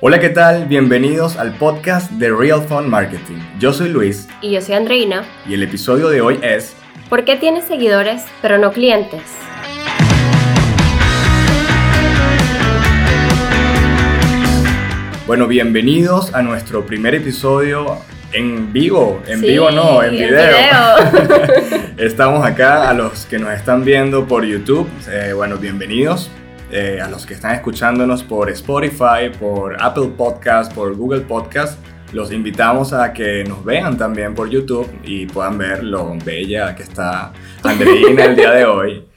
Hola, ¿qué tal? Bienvenidos al podcast de Real Fun Marketing. Yo soy Luis. Y yo soy Andreina. Y el episodio de hoy es... ¿Por qué tienes seguidores pero no clientes? Bueno, bienvenidos a nuestro primer episodio en vivo, en vivo no, en video. Estamos acá a los que nos están viendo por YouTube. Eh, bueno, bienvenidos. Eh, a los que están escuchándonos por Spotify, por Apple Podcast, por Google Podcast. Los invitamos a que nos vean también por YouTube y puedan ver lo bella que está Andreina el día de hoy.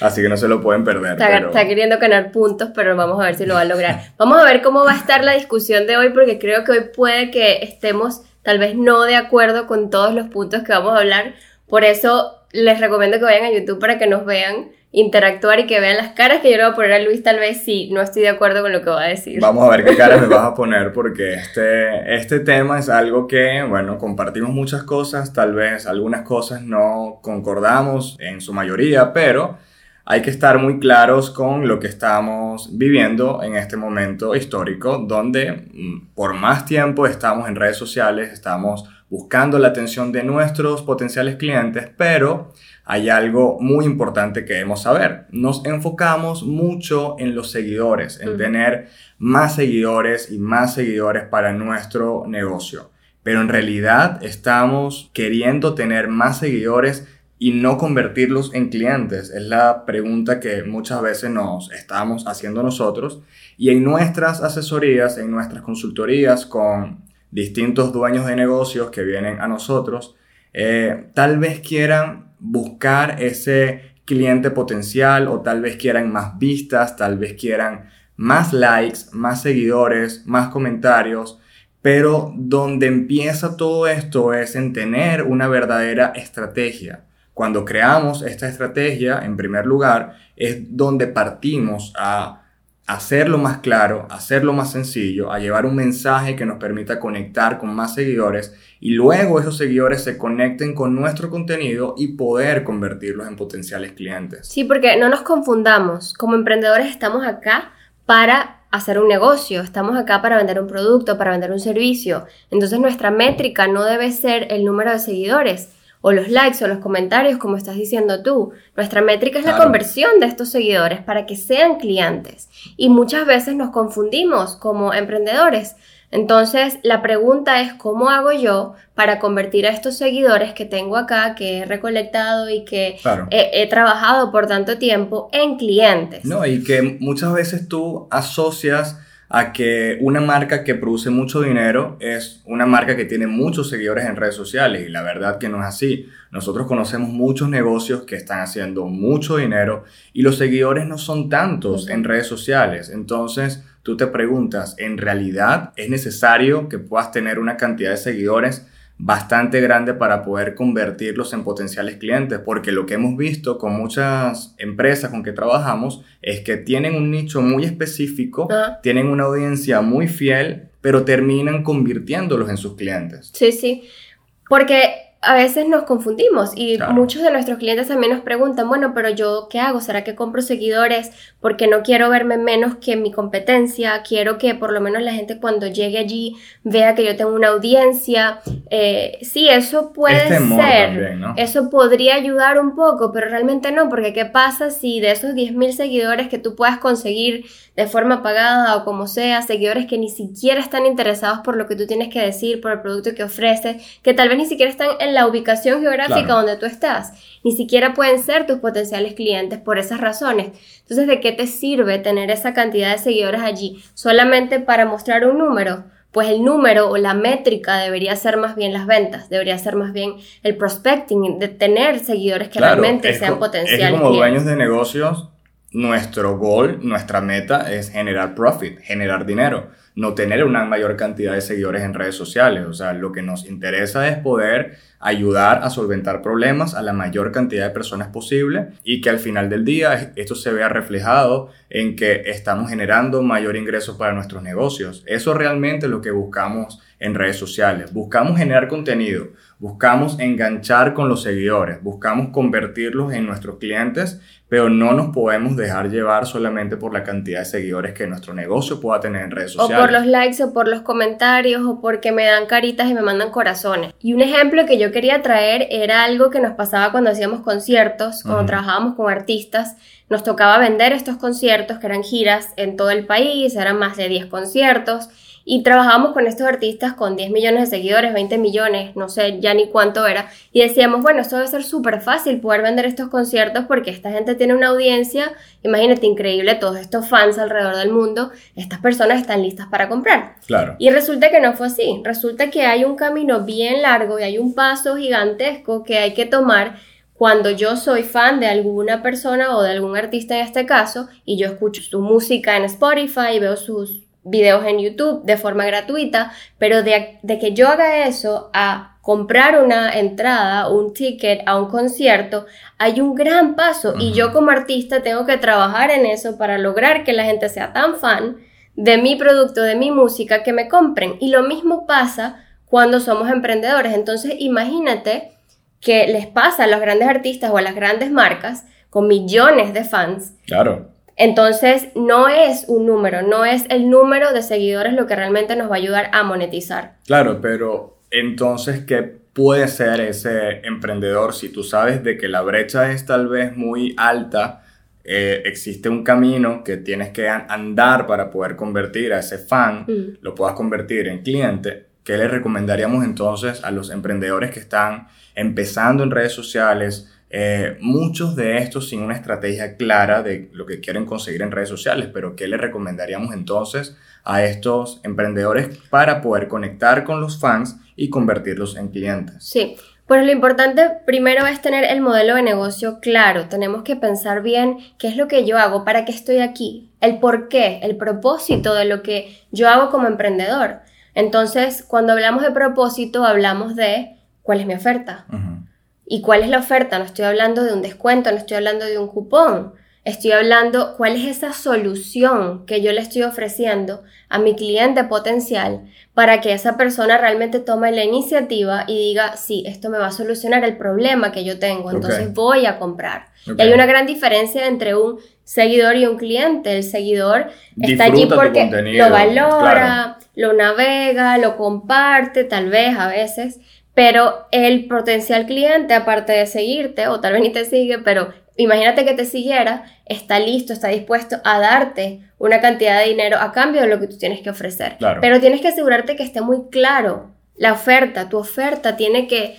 Así que no se lo pueden perder. Está, queriendo ganar puntos, pero vamos a ver si lo va a lograr. Vamos a ver cómo va a estar la discusión de hoy, porque creo que hoy puede que estemos tal vez no de acuerdo con todos los puntos que vamos a hablar. Por eso les recomiendo que vayan a YouTube para que nos vean interactuar y que vean las caras que yo le voy a poner a Luis tal vez si no estoy de acuerdo con lo que va a decir. Vamos a ver qué caras me vas a poner porque este, este tema es algo que, bueno, compartimos muchas cosas, tal vez algunas cosas no concordamos en su mayoría, pero hay que estar muy claros con lo que estamos viviendo en este momento histórico, donde mm, por más tiempo estamos en redes sociales, estamos buscando la atención de nuestros potenciales clientes, pero hay algo muy importante que debemos saber. Nos enfocamos mucho en los seguidores, en tener más seguidores y más seguidores para nuestro negocio. Pero en realidad estamos queriendo tener más seguidores y no convertirlos en clientes? Es la pregunta que muchas veces nos estamos haciendo nosotros. Y en nuestras asesorías, en nuestras consultorías con distintos dueños de negocios que vienen a nosotros, eh, tal vez quieran buscar ese cliente potencial o tal vez quieran más vistas, tal vez quieran más likes, más seguidores, más comentarios, pero donde empieza todo esto es en tener una verdadera estrategia. Cuando creamos esta estrategia, en primer lugar, es donde partimos a hacerlo más claro, hacerlo más sencillo, a llevar un mensaje que nos permita conectar con más seguidores y luego esos seguidores se conecten con nuestro contenido y poder convertirlos en potenciales clientes. Sí, porque no nos confundamos, como emprendedores estamos acá para hacer un negocio, estamos acá para vender un producto, para vender un servicio. Entonces nuestra métrica no debe ser el número de seguidores, o los likes o los comentarios, como estás diciendo tú. Nuestra métrica es la conversión de estos seguidores para que sean clientes. Y muchas veces nos confundimos como emprendedores. Entonces, la pregunta es, ¿cómo hago yo para convertir a estos seguidores que tengo acá, que he recolectado y que he, he, trabajado por tanto tiempo, en clientes? No, y que muchas veces tú asocias a que una marca que produce mucho dinero es una marca que tiene muchos seguidores en redes sociales y la verdad que no es así. Nosotros conocemos muchos negocios que están haciendo mucho dinero y los seguidores no son tantos en redes sociales. Entonces tú te preguntas, ¿en realidad es necesario que puedas tener una cantidad de seguidores? Bastante grande para poder convertirlos en potenciales clientes, porque lo que hemos visto con muchas empresas con que trabajamos es que tienen un nicho muy específico, tienen una audiencia muy fiel, pero terminan convirtiéndolos en sus clientes. Sí, sí, porque a veces nos confundimos y muchos de nuestros clientes también nos preguntan, bueno, pero yo qué hago? ¿Será que compro seguidores porque no quiero verme menos que mi competencia? Quiero que por lo menos la gente cuando llegue allí vea que yo tengo una audiencia. Eh, sí, eso puede este ser. Eso podría ayudar un poco, pero realmente no, porque ¿qué pasa si de esos 10.000 seguidores que tú puedas conseguir de forma pagada o como sea, seguidores que ni siquiera están interesados por lo que tú tienes que decir, por el producto que ofreces, que tal vez ni siquiera están en la ubicación geográfica donde tú estás. Ni siquiera pueden ser tus potenciales clientes por esas razones. Entonces, ¿de qué te sirve tener esa cantidad de seguidores allí? ¿Solamente para mostrar un número? Pues el número o la métrica debería ser más bien las ventas, debería ser más bien el prospecting, de tener seguidores que realmente sean potenciales. Es como dueños de negocios, nuestro goal, nuestra meta es generar profit, generar dinero no tener una mayor cantidad de seguidores en redes sociales. O sea, lo que nos interesa es poder ayudar a solventar problemas a la mayor cantidad de personas posible y que al final del día esto se vea reflejado en que estamos generando mayor ingreso para nuestros negocios. Eso realmente es lo que buscamos en redes sociales. Buscamos generar contenido, buscamos enganchar con los seguidores, buscamos convertirlos en nuestros clientes, pero no nos podemos dejar llevar solamente por la cantidad de seguidores que nuestro negocio pueda tener en redes sociales. O por los likes o por los comentarios o porque me dan caritas y me mandan corazones. Y un ejemplo que yo quería traer era algo que nos pasaba cuando hacíamos conciertos, cuando trabajábamos con artistas. Nos tocaba vender estos conciertos que eran giras en todo el país, eran más de 10 conciertos y trabajábamos con estos artistas con 10 millones de seguidores, 20 millones, no sé ya ni cuánto era. Y decíamos, bueno, esto debe ser súper fácil poder vender estos conciertos porque esta gente tiene una audiencia, imagínate, increíble, todos estos fans alrededor del mundo, estas personas están listas para comprar. Claro. Y resulta que no fue así. Resulta que hay un camino bien largo y hay un paso gigantesco que hay que tomar cuando yo soy fan de alguna persona o de algún artista en este caso y yo escucho su música en Spotify y veo sus videos en YouTube de forma gratuita, pero de, que yo haga eso a comprar una entrada, un ticket a un concierto, hay un gran paso y yo como artista tengo que trabajar en eso para lograr que la gente sea tan fan de mi producto, de mi música, que me compren. Y lo mismo pasa cuando somos emprendedores. Entonces imagínate que les pasa a los grandes artistas o a las grandes marcas con millones de fans. Claro entonces, no es un número, no es el número de seguidores lo que realmente nos va a ayudar a monetizar. Claro, pero entonces, ¿qué puede ser ese emprendedor si tú sabes de que la brecha es tal vez muy alta? Eh, existe un camino que tienes que andar para poder convertir a ese fan, mm. lo puedas convertir en cliente. ¿Qué le recomendaríamos entonces a los emprendedores que están empezando en redes sociales, eh, muchos de estos sin una estrategia clara de lo que quieren conseguir en redes sociales, pero ¿qué le recomendaríamos entonces a estos emprendedores para poder conectar con los fans y convertirlos en clientes? Sí, pues lo importante primero es tener el modelo de negocio claro. Tenemos que pensar bien qué es lo que yo hago, para qué estoy aquí, el por qué, el propósito de lo que yo hago como emprendedor. Entonces, cuando hablamos de propósito, hablamos de cuál es mi oferta. ¿Y cuál es la oferta? No estoy hablando de un descuento, no estoy hablando de un cupón. Estoy hablando cuál es esa solución que yo le estoy ofreciendo a mi cliente potencial para que esa persona realmente tome la iniciativa y diga, sí, esto me va a solucionar el problema que yo tengo, entonces voy a comprar. Y hay una gran diferencia entre un seguidor y un cliente. El seguidor está allí porque lo valora, lo navega, lo comparte, tal vez a veces, pero el potencial cliente, aparte de seguirte, o tal vez ni te sigue, pero imagínate que te siguiera, está listo, está dispuesto a darte una cantidad de dinero a cambio de lo que tú tienes que ofrecer. Pero tienes que asegurarte que esté muy claro la oferta, tu oferta tiene que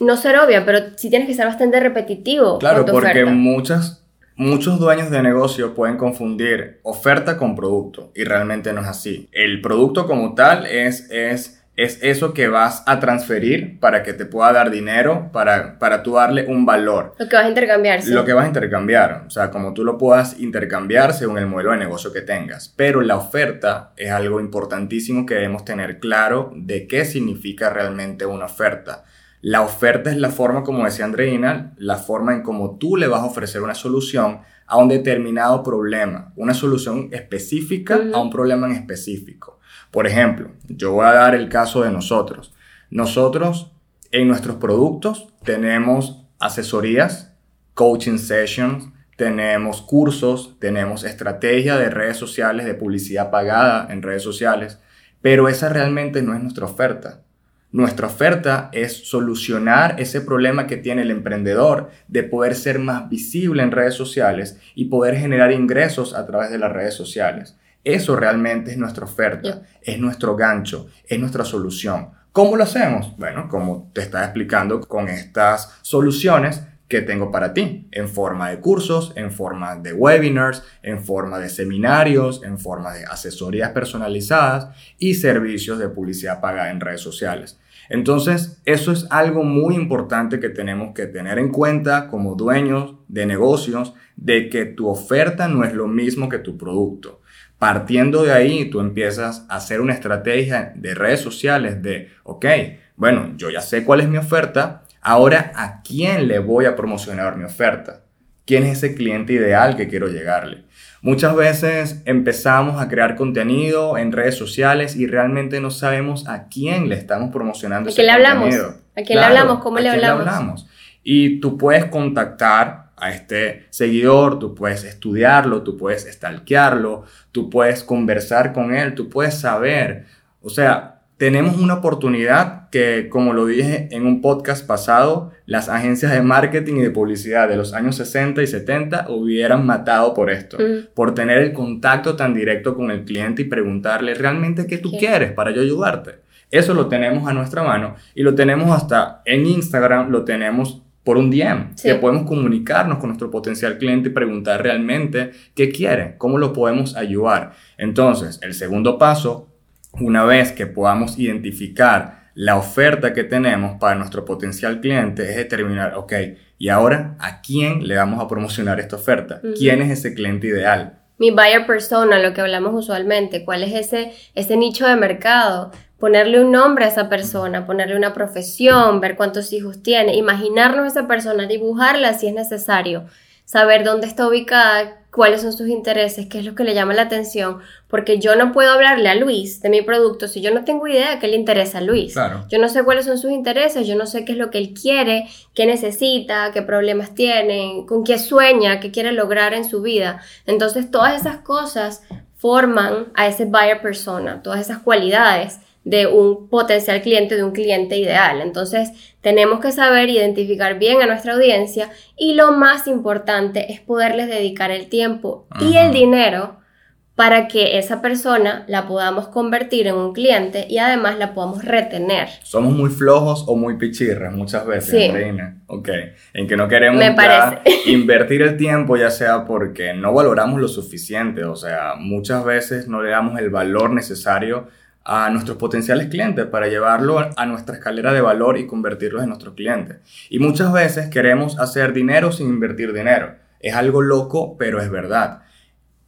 no ser obvia, pero sí tienes que ser bastante repetitivo. Claro, porque muchas, muchos dueños de negocio pueden confundir oferta con producto y realmente no es así. El producto como tal es... es es eso que vas a transferir para que te pueda dar dinero, para, para tú darle un valor. Lo que vas a intercambiar. Lo que vas a intercambiar, o sea, como tú lo puedas intercambiar según el modelo de negocio que tengas. Pero la oferta es algo importantísimo que debemos tener claro de qué significa realmente una oferta. La oferta es la forma, como decía Andreina, la forma en cómo tú le vas a ofrecer una solución a un determinado problema, una solución específica a un problema en específico. Por ejemplo, yo voy a dar el caso de nosotros. Nosotros en nuestros productos tenemos asesorías, coaching sessions, tenemos cursos, tenemos estrategia de redes sociales, de publicidad pagada en redes sociales, pero esa realmente no es nuestra oferta. Nuestra oferta es solucionar ese problema que tiene el emprendedor de poder ser más visible en redes sociales y poder generar ingresos a través de las redes sociales. Eso realmente es nuestra oferta, es nuestro gancho, es nuestra solución. ¿Cómo lo hacemos? Bueno, como te estaba explicando con estas soluciones que tengo para ti, en forma de cursos, en forma de webinars, en forma de seminarios, en forma de asesorías personalizadas y servicios de publicidad pagada en redes sociales. Entonces, eso es algo muy importante que tenemos que tener en cuenta como dueños de negocios, de que tu oferta no es lo mismo que tu producto. Partiendo de ahí, tú empiezas a hacer una estrategia de redes sociales de, ok, bueno, yo ya sé cuál es mi oferta, ahora a quién le voy a promocionar mi oferta. ¿Quién es ese cliente ideal que quiero llegarle? Muchas veces empezamos a crear contenido en redes sociales y realmente no sabemos a quién le estamos promocionando ¿A quién le hablamos? ¿A quién le hablamos? ¿Cómo le hablamos? Y tú puedes contactar a este seguidor, tú puedes estudiarlo, tú puedes stalkearlo, tú puedes conversar con él, tú puedes saber. O sea, tenemos una oportunidad que, como lo dije en un podcast pasado, las agencias de marketing y de publicidad de los años 60 y 70 hubieran matado por esto, mm. por tener el contacto tan directo con el cliente y preguntarle realmente qué tú quieres para yo ayudarte. Eso lo tenemos a nuestra mano y lo tenemos hasta en Instagram, lo tenemos por un DM, que podemos comunicarnos con nuestro potencial cliente y preguntar realmente qué quiere, cómo lo podemos ayudar. Entonces, el segundo paso una vez que podamos identificar la oferta que tenemos para nuestro potencial cliente, es determinar, ok, y ahora, ¿a quién le vamos a promocionar esta oferta? ¿Quién es ese cliente ideal? Mi buyer persona, lo que hablamos usualmente, ¿cuál es ese, ese nicho de mercado? Ponerle un nombre a esa persona, ponerle una profesión, ver cuántos hijos tiene, imaginarnos a esa persona, dibujarla si es necesario, saber dónde está ubicada, cuáles son sus intereses, qué es lo que le llama la atención, porque yo no puedo hablarle a Luis de mi producto si yo no tengo idea de qué le interesa a Luis. Yo no sé cuáles son sus intereses, yo no sé qué es lo que él quiere, qué necesita, qué problemas tiene, con qué sueña, qué quiere lograr en su vida. Entonces todas esas cosas forman a ese buyer persona, todas esas cualidades de un potencial cliente, de un cliente ideal. Entonces, tenemos que saber identificar bien a nuestra audiencia y lo más importante es poderles dedicar el tiempo y el dinero para que esa persona la podamos convertir en un cliente y además la podamos retener. Somos muy flojos o muy pichirras muchas veces, sí. Reina. Ok, en que no queremos invertir el tiempo, ya sea porque no valoramos lo suficiente, o sea, muchas veces no le damos el valor necesario a nuestros potenciales clientes para llevarlo a nuestra escalera de valor y convertirlos en nuestros clientes. Y muchas veces queremos hacer dinero sin invertir dinero. Es algo loco, pero es verdad.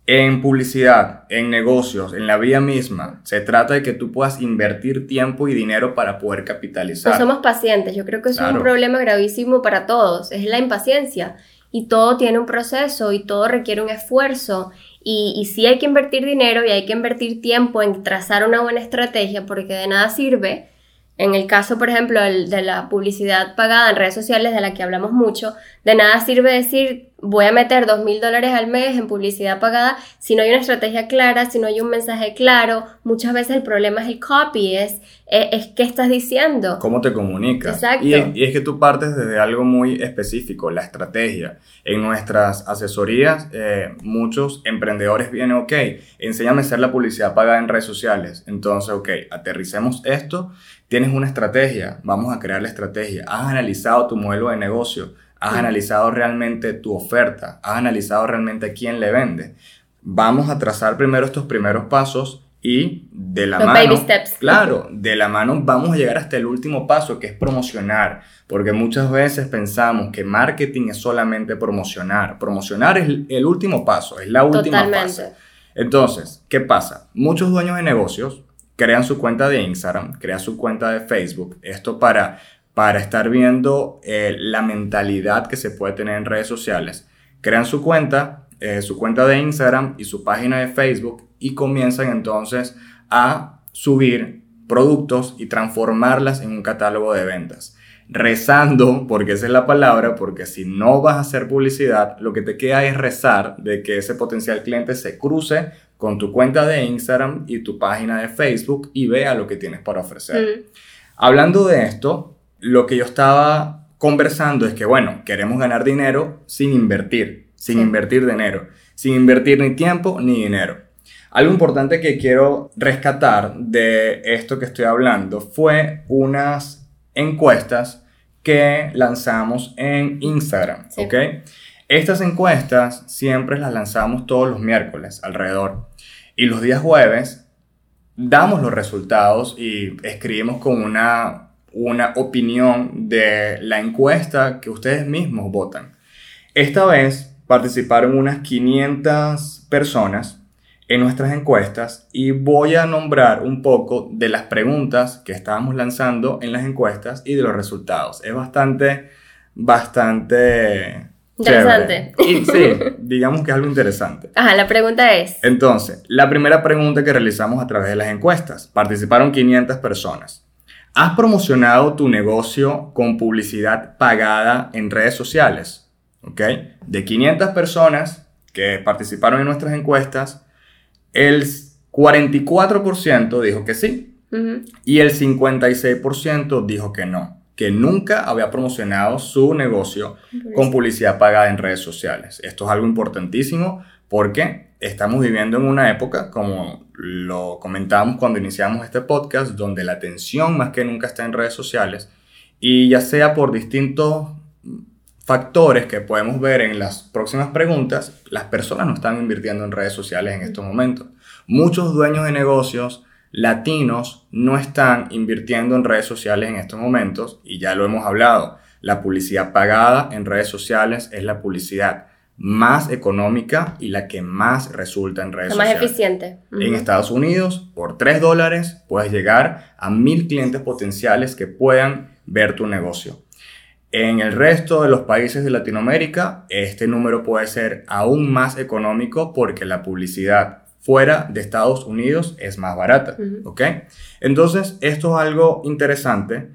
En publicidad, en negocios, en la vida misma, se trata de que tú puedas invertir tiempo y dinero para poder capitalizar. No somos pacientes, yo creo que eso es un problema gravísimo para todos, es la impaciencia. Y todo tiene un proceso y todo requiere un esfuerzo y, y sí hay que invertir dinero y hay que invertir tiempo en trazar una buena estrategia porque de nada sirve. En el caso, por ejemplo, de la publicidad pagada en redes sociales de la que hablamos mucho, de nada sirve decir voy a meter dos mil dólares al mes en publicidad pagada si no hay una estrategia clara, si no hay un mensaje claro. Muchas veces el problema es el copy, es, es, qué estás diciendo. ¿Cómo te comunicas? Exacto. Y, y, es que tú partes desde algo muy específico, la estrategia. En nuestras asesorías, eh, muchos emprendedores vienen, ok, enséñame a hacer la publicidad pagada en redes sociales. Entonces, ok, aterricemos esto, tienes una estrategia, vamos a crear la estrategia. Has analizado tu modelo de negocio has analizado realmente tu oferta, has analizado realmente a quién le vende. Vamos a trazar primero estos primeros pasos y de la mano, baby steps. claro, de la mano vamos a llegar hasta el último paso que es promocionar, porque muchas veces pensamos que marketing es solamente promocionar. Promocionar es el último paso, es la última fase. Entonces, ¿qué pasa? Muchos dueños de negocios crean su cuenta de Instagram, crean su cuenta de Facebook, esto para para estar viendo eh, la mentalidad que se puede tener en redes sociales. Crean su cuenta, eh, su cuenta de Instagram y su página de Facebook y comienzan entonces a subir productos y transformarlas en un catálogo de ventas. Rezando, porque esa es la palabra, porque si no vas a hacer publicidad, lo que te queda es rezar de que ese potencial cliente se cruce con tu cuenta de Instagram y tu página de Facebook y vea lo que tienes para ofrecer. Mm. Hablando de esto, lo que yo estaba conversando es que, bueno, queremos ganar dinero sin invertir, sin invertir dinero, sin invertir ni tiempo ni dinero. Algo importante que quiero rescatar de esto que estoy hablando fue unas encuestas que lanzamos en Instagram, ¿ok? Estas encuestas siempre las lanzamos todos los miércoles alrededor. Y los días jueves damos los resultados y escribimos con una una opinión de la encuesta que ustedes mismos votan. Esta vez participaron unas 500 personas en nuestras encuestas y voy a nombrar un poco de las preguntas que estábamos lanzando en las encuestas y de los resultados. Es bastante, bastante... Interesante. Y, sí, digamos que es algo interesante. Ajá, la pregunta es... Entonces, la primera pregunta que realizamos a través de las encuestas. Participaron 500 personas. ¿Has promocionado tu negocio con publicidad pagada en redes sociales? ¿Ok? De 500 personas que participaron en nuestras encuestas, el 44% dijo que sí y el 56% dijo que no, que nunca había promocionado su negocio con publicidad pagada en redes sociales. Esto es algo importantísimo porque estamos viviendo en una época, como lo comentábamos cuando iniciamos este podcast, donde la atención más que nunca está en redes sociales y ya sea por distintos factores que podemos ver en las próximas preguntas, las personas no están invirtiendo en redes sociales en estos momentos. Muchos dueños de negocios latinos no están invirtiendo en redes sociales en estos momentos y ya lo hemos hablado. La publicidad pagada en redes sociales es la publicidad más económica y la que más resulta en redes sociales. Más eficiente. En Estados Unidos, por 3 dólares, puedes llegar a mil clientes potenciales que puedan ver tu negocio. En el resto de los países de Latinoamérica, este número puede ser aún más económico porque la publicidad fuera de Estados Unidos es más barata, ¿ok? Entonces, esto es algo interesante.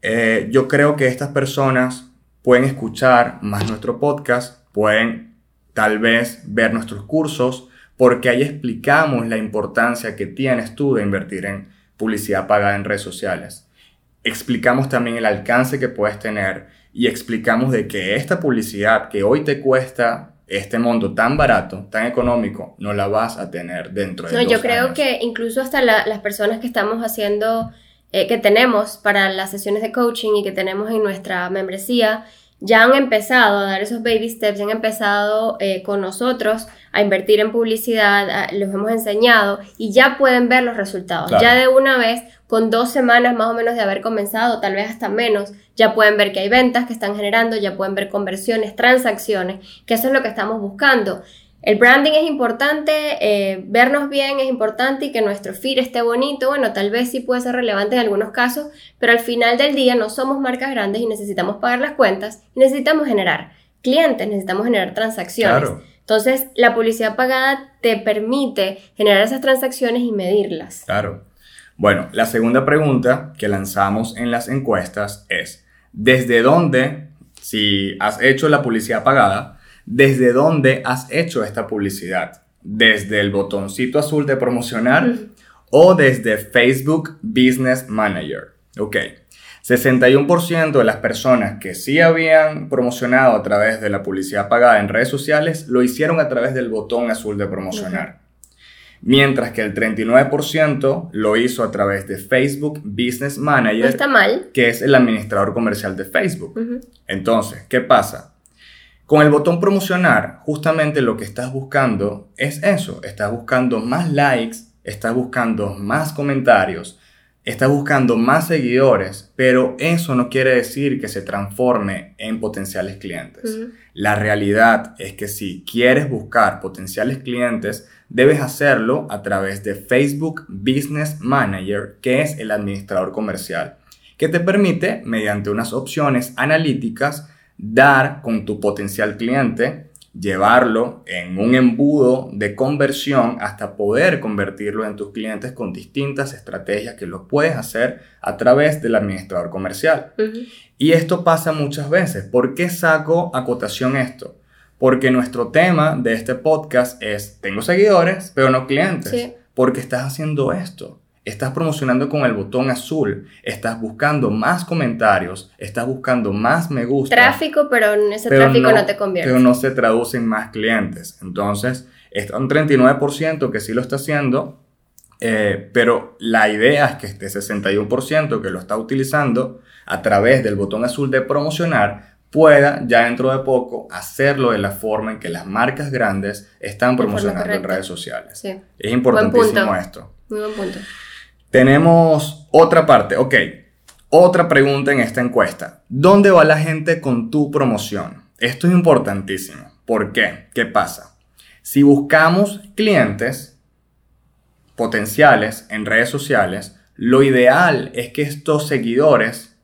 Eh, yo creo que estas personas pueden escuchar más nuestro podcast, pueden tal vez ver nuestros cursos, porque ahí explicamos la importancia que tienes tú de invertir en publicidad pagada en redes sociales. Explicamos también el alcance que puedes tener y explicamos de que esta publicidad que hoy te cuesta este mundo tan barato, tan económico, no la vas a tener dentro de No, yo creo que incluso hasta las personas que estamos haciendo, eh, que tenemos para las sesiones de coaching y que tenemos en nuestra membresía, ya han empezado a dar esos baby steps, ya han empezado eh, con nosotros a invertir en publicidad, los hemos enseñado y ya pueden ver los resultados. Ya de una vez, con dos semanas más o menos de haber comenzado, tal vez hasta menos, ya pueden ver que hay ventas que están generando, ya pueden ver conversiones, transacciones, que eso es lo que estamos buscando. El branding es importante, eh, vernos bien es importante y que nuestro feed esté bonito, bueno, tal vez sí puede ser relevante en algunos casos, pero al final del día no somos marcas grandes y necesitamos pagar las cuentas y necesitamos generar clientes, necesitamos generar transacciones. Entonces, la publicidad pagada te permite generar esas transacciones y medirlas. Claro. Bueno, la segunda pregunta que lanzamos en las encuestas es, ¿desde dónde, si has hecho la publicidad pagada, desde dónde has hecho esta publicidad. Desde el botoncito azul de promocionar o desde Facebook Business Manager. Ok. 61% de las personas que sí habían promocionado a través de la publicidad pagada en redes sociales lo hicieron a través del botón azul de promocionar. Mientras que el 39% lo hizo a través de Facebook Business Manager. está mal. Que es el administrador comercial de Facebook. Entonces, ¿qué pasa? Con el botón promocionar, justamente lo que estás buscando es eso. Estás buscando más likes, estás buscando más comentarios, estás buscando más seguidores, pero eso no quiere decir que se transforme en potenciales clientes. La realidad es que si quieres buscar potenciales clientes, debes hacerlo a través de Facebook Business Manager, que es el administrador comercial, que te permite, mediante unas opciones analíticas, dar con tu potencial cliente, llevarlo en un embudo de conversión hasta poder convertirlo en tus clientes con distintas estrategias que lo puedes hacer a través del administrador comercial. Y esto pasa muchas veces. ¿Por qué saco acotación esto? Porque nuestro tema de este podcast es, tengo seguidores, pero no clientes. Porque estás haciendo esto. Estás promocionando con el botón azul, estás buscando más comentarios, estás buscando más me gusta. Tráfico, pero ese tráfico no, te convierte. Pero no se traduce en más clientes. Entonces, está un 39% que sí lo está haciendo, eh, pero la idea es que este 61% que lo está utilizando a través del botón azul de promocionar pueda ya dentro de poco hacerlo de la forma en que las marcas grandes están promocionando en redes sociales. Es importantísimo esto. Muy buen punto. Tenemos otra parte, ok. Otra pregunta en esta encuesta. ¿Dónde va la gente con tu promoción? Esto es importantísimo. ¿Por qué? ¿Qué pasa? Si buscamos clientes, potenciales en redes sociales, lo ideal es que estos seguidores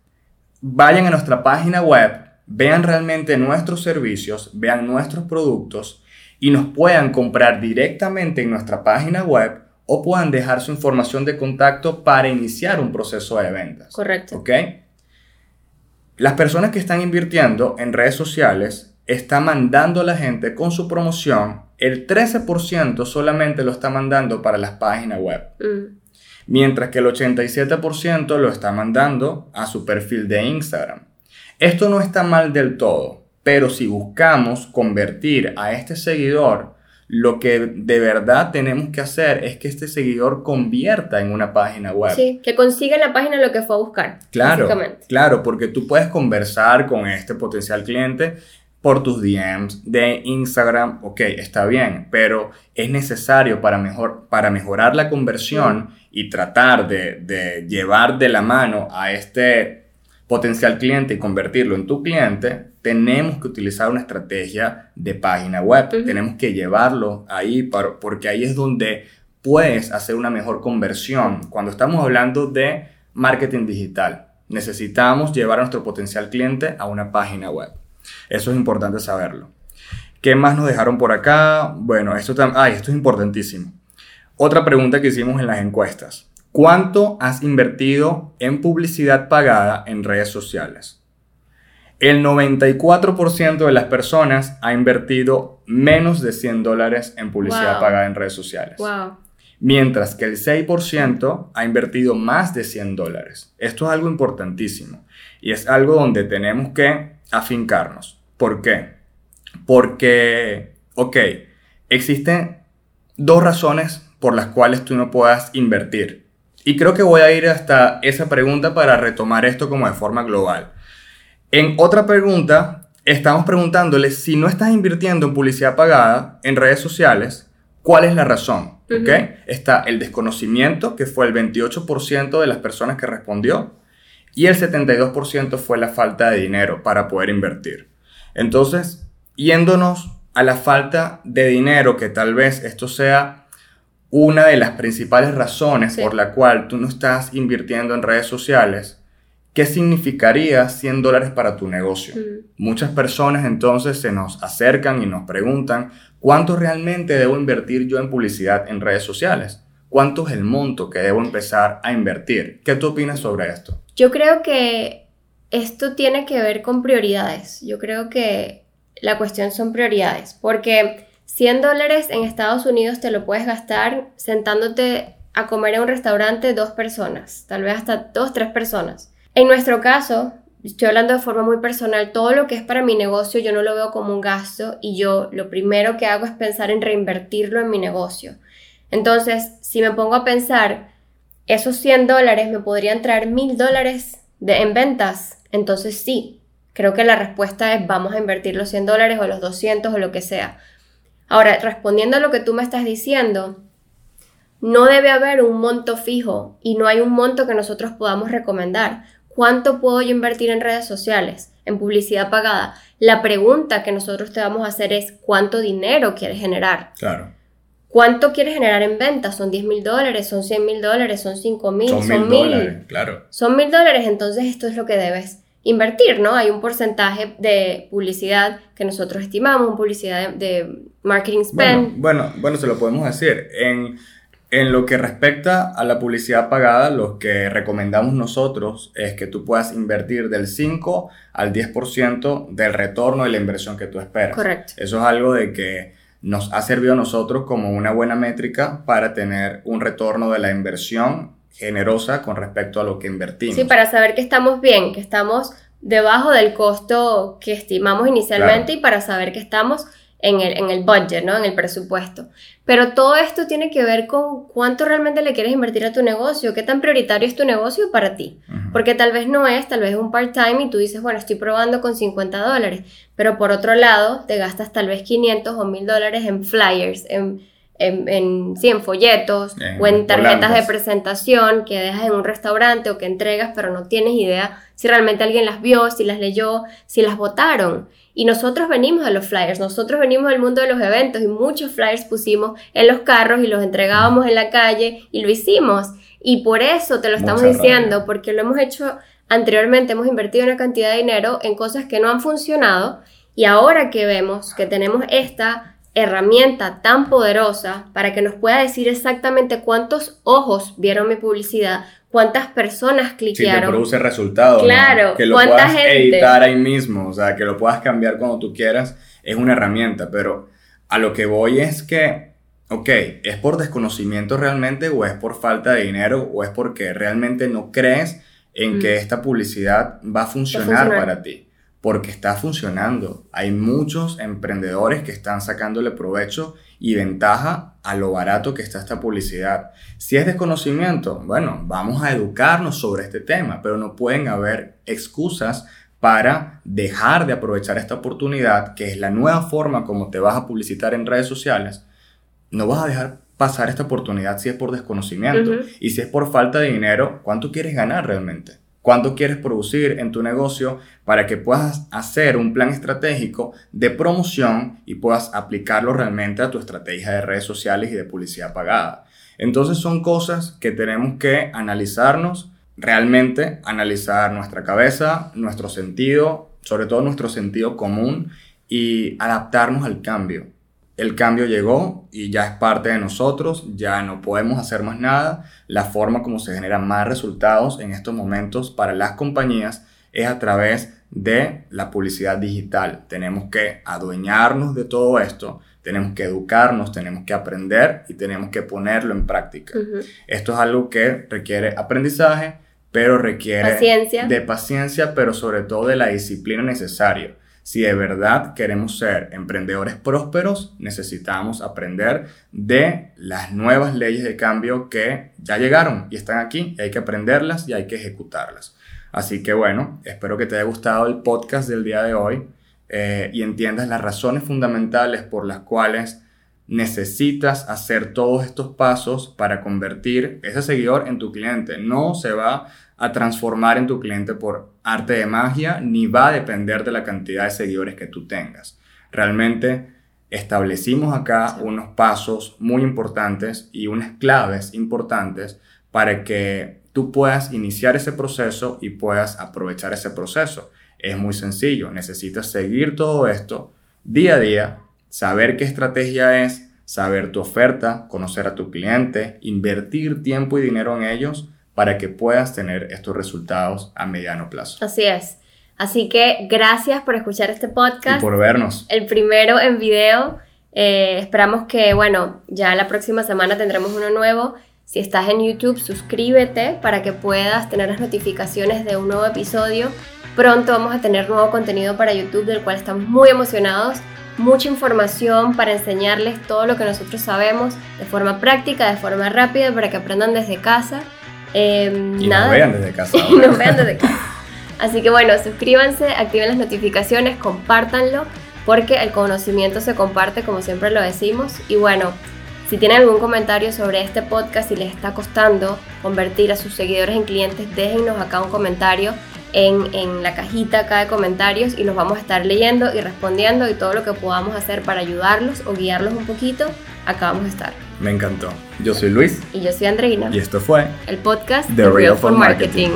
vayan a nuestra página web, vean realmente nuestros servicios, vean nuestros productos y nos puedan comprar directamente en nuestra página web o puedan dejar su información de contacto para iniciar un proceso de ventas. Correcto. ¿Ok? Las personas que están invirtiendo en redes sociales están mandando a la gente con su promoción, el 13% solamente lo está mandando para las páginas web. Mm. Mientras que el 87% lo está mandando a su perfil de Instagram. Esto no está mal del todo, pero si buscamos convertir a este seguidor lo que de verdad tenemos que hacer es que este seguidor convierta en una página web. Sí, que consiga en la página lo que fue a buscar. Claro, claro, porque tú puedes conversar con este potencial cliente por tus DMs de Instagram, ok, está bien, pero es necesario para, mejor, para mejorar la conversión y tratar de, de llevar de la mano a este potencial cliente y convertirlo en tu cliente, tenemos que utilizar una estrategia de página web, tenemos que llevarlo ahí porque ahí es donde puedes hacer una mejor conversión. Cuando estamos hablando de marketing digital, necesitamos llevar a nuestro potencial cliente a una página web. Eso es importante saberlo. ¿Qué más nos dejaron por acá? Bueno, esto, ay, esto es importantísimo. Otra pregunta que hicimos en las encuestas. ¿Cuánto has invertido en publicidad pagada en redes sociales? El 94% de las personas ha invertido menos de 100 dólares en publicidad pagada en redes sociales. Mientras que el 6% ha invertido más de 100 dólares. Esto es algo importantísimo y es algo donde tenemos que afincarnos. ¿Por qué? Porque, ok, existen dos razones por las cuales tú no puedas invertir. Y creo que voy a ir hasta esa pregunta para retomar esto como de forma global. En otra pregunta, estamos preguntándole si no estás invirtiendo en publicidad pagada en redes sociales, ¿cuál es la razón? Está el desconocimiento, que fue el 28% de las personas que respondió, y el 72% fue la falta de dinero para poder invertir. Entonces, yéndonos a la falta de dinero, que tal vez esto sea una de las principales razones por la cual tú no estás invirtiendo en redes sociales, ¿Qué significaría 100 dólares para tu negocio? Mm. Muchas personas entonces se nos acercan y nos preguntan, ¿cuánto realmente debo invertir yo en publicidad en redes sociales? ¿Cuánto es el monto que debo empezar a invertir? ¿Qué tú opinas sobre esto? Yo creo que esto tiene que ver con prioridades. Yo creo que la cuestión son prioridades, porque 100 dólares en Estados Unidos te lo puedes gastar sentándote a comer en un restaurante dos personas, tal vez hasta dos, tres personas. En nuestro caso, estoy hablando de forma muy personal, todo lo que es para mi negocio yo no lo veo como un gasto y yo lo primero que hago es pensar en reinvertirlo en mi negocio. Entonces, si me pongo a pensar, esos 100 dólares me podrían traer 1000 dólares en ventas, entonces sí, creo que la respuesta es vamos a invertir los 100 dólares o los 200 o lo que sea. Ahora, respondiendo a lo que tú me estás diciendo, no debe haber un monto fijo y no hay un monto que nosotros podamos recomendar. ¿Cuánto puedo yo invertir en redes sociales? En publicidad pagada. La pregunta que nosotros te vamos a hacer es ¿cuánto dinero quieres generar? Claro. ¿Cuánto quieres generar en ventas? ¿Son 10 mil dólares? ¿Son 100 mil dólares? ¿Son 5 mil? Son mil dólares, claro. Son mil dólares, entonces esto es lo que debes invertir, ¿no? Hay un porcentaje de publicidad que nosotros estimamos, un publicidad de, marketing spend. Bueno, bueno, bueno, se lo podemos decir. En en lo que respecta a la publicidad pagada, lo que recomendamos nosotros es que tú puedas invertir del 5 al 10% del retorno de la inversión que tú esperas. Correcto. Eso es algo de que nos ha servido a nosotros como una buena métrica para tener un retorno de la inversión generosa con respecto a lo que invertimos. Sí, para saber que estamos bien, que estamos debajo del costo que estimamos inicialmente y para saber que estamos en el, en el budget, ¿no? En el presupuesto. Pero todo esto tiene que ver con cuánto realmente le quieres invertir a tu negocio, qué tan prioritario es tu negocio para ti. Porque tal vez no es, tal vez es un part-time y tú dices, bueno, estoy probando con 50 dólares. Pero por otro lado, te gastas tal vez 500 o 1000 dólares en flyers, en, en, en, sí, en folletos o en tarjetas de presentación que dejas en un restaurante o que entregas, pero no tienes idea si realmente alguien las vio, si las leyó, si las votaron. Y nosotros venimos de los flyers, nosotros venimos del mundo de los eventos y muchos flyers pusimos en los carros y los entregábamos en la calle y lo hicimos. Y por eso te lo estamos diciendo, porque lo hemos hecho anteriormente, hemos invertido una cantidad de dinero en cosas que no han funcionado y ahora que vemos que tenemos esta herramienta tan poderosa para que nos pueda decir exactamente cuántos ojos vieron mi publicidad, cuántas personas cliquearon. Si te produce resultados. Claro, que lo puedas editar ahí mismo, o sea, que lo puedas cambiar cuando tú quieras, es una herramienta, pero a lo que voy es que, ok, ¿es por desconocimiento realmente o es por falta de dinero o es porque realmente no crees en que mm. esta publicidad va a funcionar para ti? Porque está funcionando. Hay muchos emprendedores que están sacándole provecho y ventaja a lo barato que está esta publicidad. Si es desconocimiento, bueno, vamos a educarnos sobre este tema, pero no pueden haber excusas para dejar de aprovechar esta oportunidad, que es la nueva forma como te vas a publicitar en redes sociales. No vas a dejar pasar esta oportunidad si es por desconocimiento. Y si es por falta de dinero, ¿cuánto quieres ganar realmente? Cuánto quieres producir en tu negocio para que puedas hacer un plan estratégico de promoción y puedas aplicarlo realmente a tu estrategia de redes sociales y de publicidad pagada. Entonces son cosas que tenemos que analizarnos, realmente analizar nuestra cabeza, nuestro sentido, sobre todo nuestro sentido común y adaptarnos al cambio el cambio llegó y ya es parte de nosotros, ya no podemos hacer más nada. La forma como se generan más resultados en estos momentos para las compañías es a través de la publicidad digital. Tenemos que adueñarnos de todo esto, tenemos que educarnos, tenemos que aprender y tenemos que ponerlo en práctica. Esto es algo que requiere aprendizaje, pero requiere paciencia. de paciencia, pero sobre todo de la disciplina necesaria. Si de verdad queremos ser emprendedores prósperos, necesitamos aprender de las nuevas leyes de cambio que ya llegaron y están aquí y hay que aprenderlas y hay que ejecutarlas. Así que bueno, espero que te haya gustado el podcast del día de hoy eh, y entiendas las razones fundamentales por las cuales necesitas hacer todos estos pasos para convertir ese seguidor en tu cliente. No se va a transformar en tu cliente por arte de magia, ni va a depender de la cantidad de seguidores que tú tengas. Realmente establecimos acá unos pasos muy importantes y unas claves importantes para que tú puedas iniciar ese proceso y puedas aprovechar ese proceso. Es muy sencillo, necesitas seguir todo esto día a día, saber qué estrategia es, saber tu oferta, conocer a tu cliente, invertir tiempo y dinero en ellos para que puedas tener estos resultados a mediano plazo. Así es. Así que gracias por escuchar este podcast. Y por vernos. El primero en video. Eh, esperamos que, bueno, ya la próxima semana tendremos uno nuevo. Si estás en YouTube, suscríbete para que puedas tener las notificaciones de un nuevo episodio. Pronto vamos a tener nuevo contenido para YouTube del cual estamos muy emocionados. Mucha información para enseñarles todo lo que nosotros sabemos de forma práctica, de forma rápida, para que aprendan desde casa. Em, y nos vean desde casa. nos vean desde casa. Así que bueno, suscríbanse, activen las notificaciones, compártanlo, porque el conocimiento se comparte como siempre lo decimos. Y bueno, si tienen algún comentario sobre este podcast y les está costando convertir a sus seguidores en clientes, déjennos acá un comentario en, en, la cajita acá de comentarios y los vamos a estar leyendo y respondiendo y todo lo que podamos hacer para ayudarlos o guiarlos un poquito, acá vamos a estar. Me encantó. Yo soy Luis. Y yo soy Andreina. Y esto fue el podcast de Real, for Marketing.